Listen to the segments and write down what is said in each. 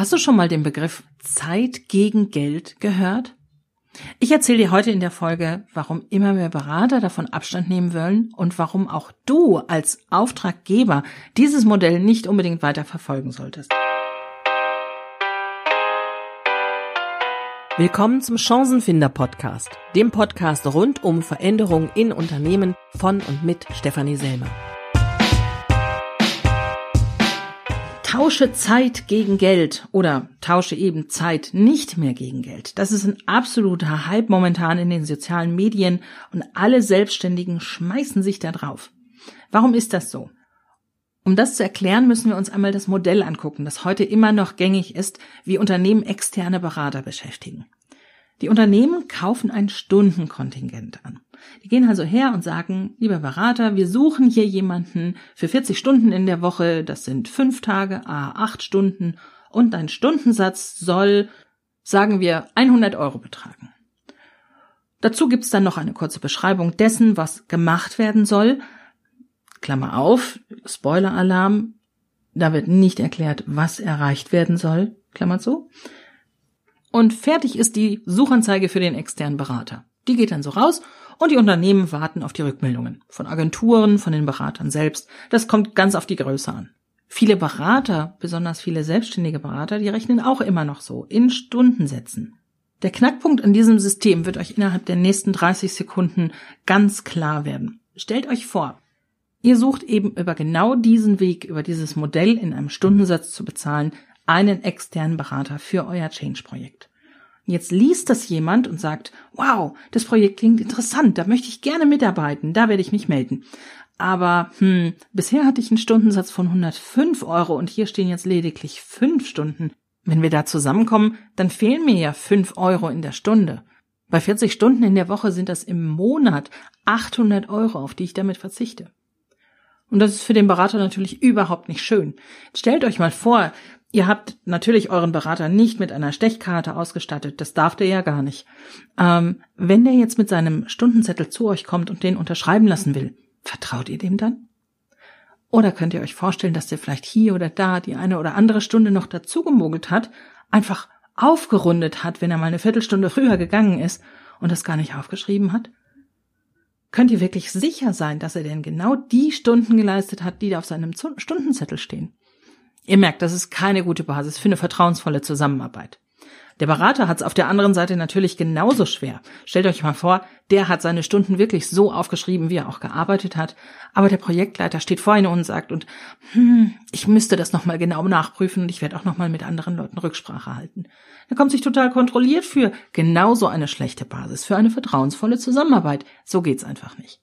Hast du schon mal den Begriff Zeit gegen Geld gehört? Ich erzähle dir heute in der Folge, warum immer mehr Berater davon Abstand nehmen wollen und warum auch du als Auftraggeber dieses Modell nicht unbedingt weiter verfolgen solltest. Willkommen zum Chancenfinder Podcast, dem Podcast rund um Veränderungen in Unternehmen von und mit Stefanie Selmer. Tausche Zeit gegen Geld oder tausche eben Zeit nicht mehr gegen Geld. Das ist ein absoluter Hype momentan in den sozialen Medien und alle Selbstständigen schmeißen sich da drauf. Warum ist das so? Um das zu erklären, müssen wir uns einmal das Modell angucken, das heute immer noch gängig ist, wie Unternehmen externe Berater beschäftigen. Die Unternehmen kaufen ein Stundenkontingent an. Die gehen also her und sagen, lieber Berater, wir suchen hier jemanden für 40 Stunden in der Woche, das sind fünf Tage, a acht Stunden und dein Stundensatz soll, sagen wir, 100 Euro betragen. Dazu gibt's dann noch eine kurze Beschreibung dessen, was gemacht werden soll. Klammer auf, Spoiler-Alarm, da wird nicht erklärt, was erreicht werden soll, Klammer zu. Und fertig ist die Suchanzeige für den externen Berater. Die geht dann so raus und die Unternehmen warten auf die Rückmeldungen. Von Agenturen, von den Beratern selbst. Das kommt ganz auf die Größe an. Viele Berater, besonders viele selbstständige Berater, die rechnen auch immer noch so in Stundensätzen. Der Knackpunkt in diesem System wird euch innerhalb der nächsten 30 Sekunden ganz klar werden. Stellt euch vor, ihr sucht eben über genau diesen Weg, über dieses Modell in einem Stundensatz zu bezahlen, einen externen Berater für euer Change-Projekt. Jetzt liest das jemand und sagt, wow, das Projekt klingt interessant, da möchte ich gerne mitarbeiten, da werde ich mich melden. Aber hm, bisher hatte ich einen Stundensatz von 105 Euro und hier stehen jetzt lediglich fünf Stunden. Wenn wir da zusammenkommen, dann fehlen mir ja fünf Euro in der Stunde. Bei 40 Stunden in der Woche sind das im Monat 800 Euro, auf die ich damit verzichte. Und das ist für den Berater natürlich überhaupt nicht schön. Stellt euch mal vor, Ihr habt natürlich euren Berater nicht mit einer Stechkarte ausgestattet, das darf der ja gar nicht. Ähm, wenn der jetzt mit seinem Stundenzettel zu euch kommt und den unterschreiben lassen will, vertraut ihr dem dann? Oder könnt ihr euch vorstellen, dass der vielleicht hier oder da die eine oder andere Stunde noch dazu gemogelt hat, einfach aufgerundet hat, wenn er mal eine Viertelstunde früher gegangen ist und das gar nicht aufgeschrieben hat? Könnt ihr wirklich sicher sein, dass er denn genau die Stunden geleistet hat, die da auf seinem Stundenzettel stehen? Ihr merkt, das ist keine gute Basis für eine vertrauensvolle Zusammenarbeit. Der Berater hat es auf der anderen Seite natürlich genauso schwer. Stellt euch mal vor, der hat seine Stunden wirklich so aufgeschrieben, wie er auch gearbeitet hat, aber der Projektleiter steht vor Ihnen und sagt und hm, ich müsste das nochmal genau nachprüfen und ich werde auch nochmal mit anderen Leuten Rücksprache halten. Er kommt sich total kontrolliert für genauso eine schlechte Basis, für eine vertrauensvolle Zusammenarbeit. So geht's einfach nicht.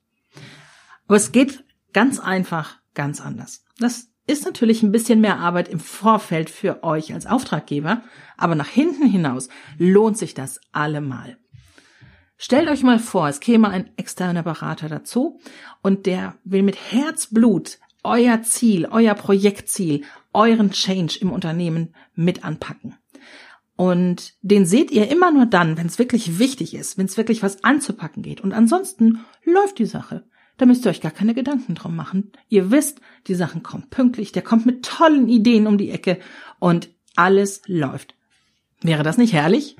Aber es geht ganz einfach, ganz anders. Das ist natürlich ein bisschen mehr Arbeit im Vorfeld für euch als Auftraggeber, aber nach hinten hinaus lohnt sich das allemal. Stellt euch mal vor, es käme ein externer Berater dazu und der will mit Herzblut euer Ziel, euer Projektziel, euren Change im Unternehmen mit anpacken. Und den seht ihr immer nur dann, wenn es wirklich wichtig ist, wenn es wirklich was anzupacken geht. Und ansonsten läuft die Sache. Da müsst ihr euch gar keine Gedanken drum machen. Ihr wisst, die Sachen kommen pünktlich, der kommt mit tollen Ideen um die Ecke und alles läuft. Wäre das nicht herrlich?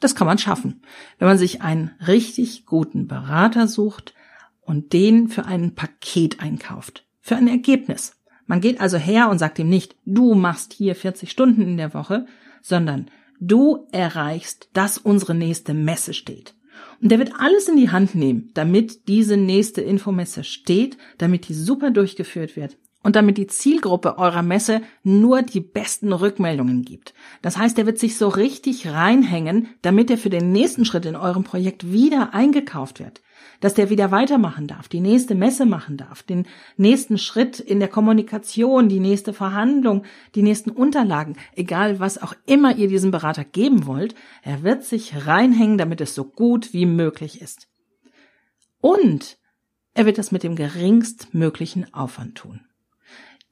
Das kann man schaffen, wenn man sich einen richtig guten Berater sucht und den für ein Paket einkauft, für ein Ergebnis. Man geht also her und sagt ihm nicht, du machst hier 40 Stunden in der Woche, sondern du erreichst, dass unsere nächste Messe steht. Und der wird alles in die Hand nehmen, damit diese nächste Infomesse steht, damit die super durchgeführt wird und damit die Zielgruppe eurer Messe nur die besten Rückmeldungen gibt. Das heißt, er wird sich so richtig reinhängen, damit er für den nächsten Schritt in eurem Projekt wieder eingekauft wird dass der wieder weitermachen darf, die nächste Messe machen darf, den nächsten Schritt in der Kommunikation, die nächste Verhandlung, die nächsten Unterlagen, egal was auch immer ihr diesem Berater geben wollt, er wird sich reinhängen, damit es so gut wie möglich ist. Und er wird das mit dem geringstmöglichen Aufwand tun.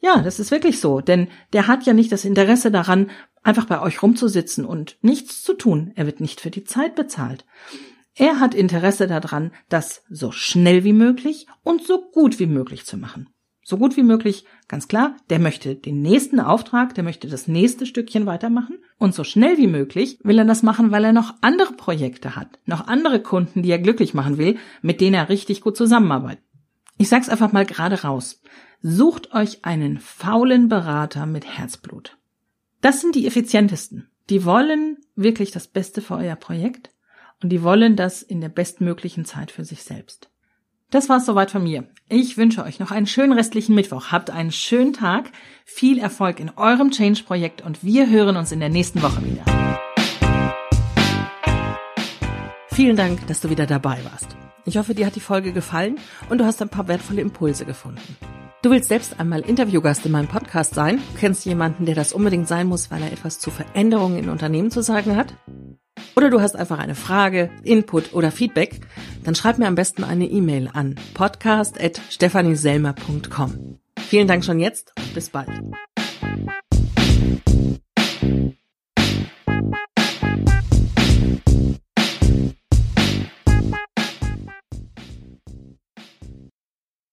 Ja, das ist wirklich so, denn der hat ja nicht das Interesse daran, einfach bei euch rumzusitzen und nichts zu tun. Er wird nicht für die Zeit bezahlt. Er hat Interesse daran, das so schnell wie möglich und so gut wie möglich zu machen. So gut wie möglich, ganz klar, der möchte den nächsten Auftrag, der möchte das nächste Stückchen weitermachen und so schnell wie möglich will er das machen, weil er noch andere Projekte hat, noch andere Kunden, die er glücklich machen will, mit denen er richtig gut zusammenarbeitet. Ich sag's einfach mal gerade raus. Sucht euch einen faulen Berater mit Herzblut. Das sind die effizientesten. Die wollen wirklich das Beste für euer Projekt und die wollen das in der bestmöglichen Zeit für sich selbst. Das war's soweit von mir. Ich wünsche euch noch einen schönen restlichen Mittwoch. Habt einen schönen Tag, viel Erfolg in eurem Change-Projekt und wir hören uns in der nächsten Woche wieder. Vielen Dank, dass du wieder dabei warst. Ich hoffe, dir hat die Folge gefallen und du hast ein paar wertvolle Impulse gefunden. Du willst selbst einmal Interviewgast in meinem Podcast sein? Kennst jemanden, der das unbedingt sein muss, weil er etwas zu Veränderungen in Unternehmen zu sagen hat? Oder du hast einfach eine Frage, Input oder Feedback, dann schreib mir am besten eine E-Mail an podcast.stephanieselmer.com. Vielen Dank schon jetzt und bis bald.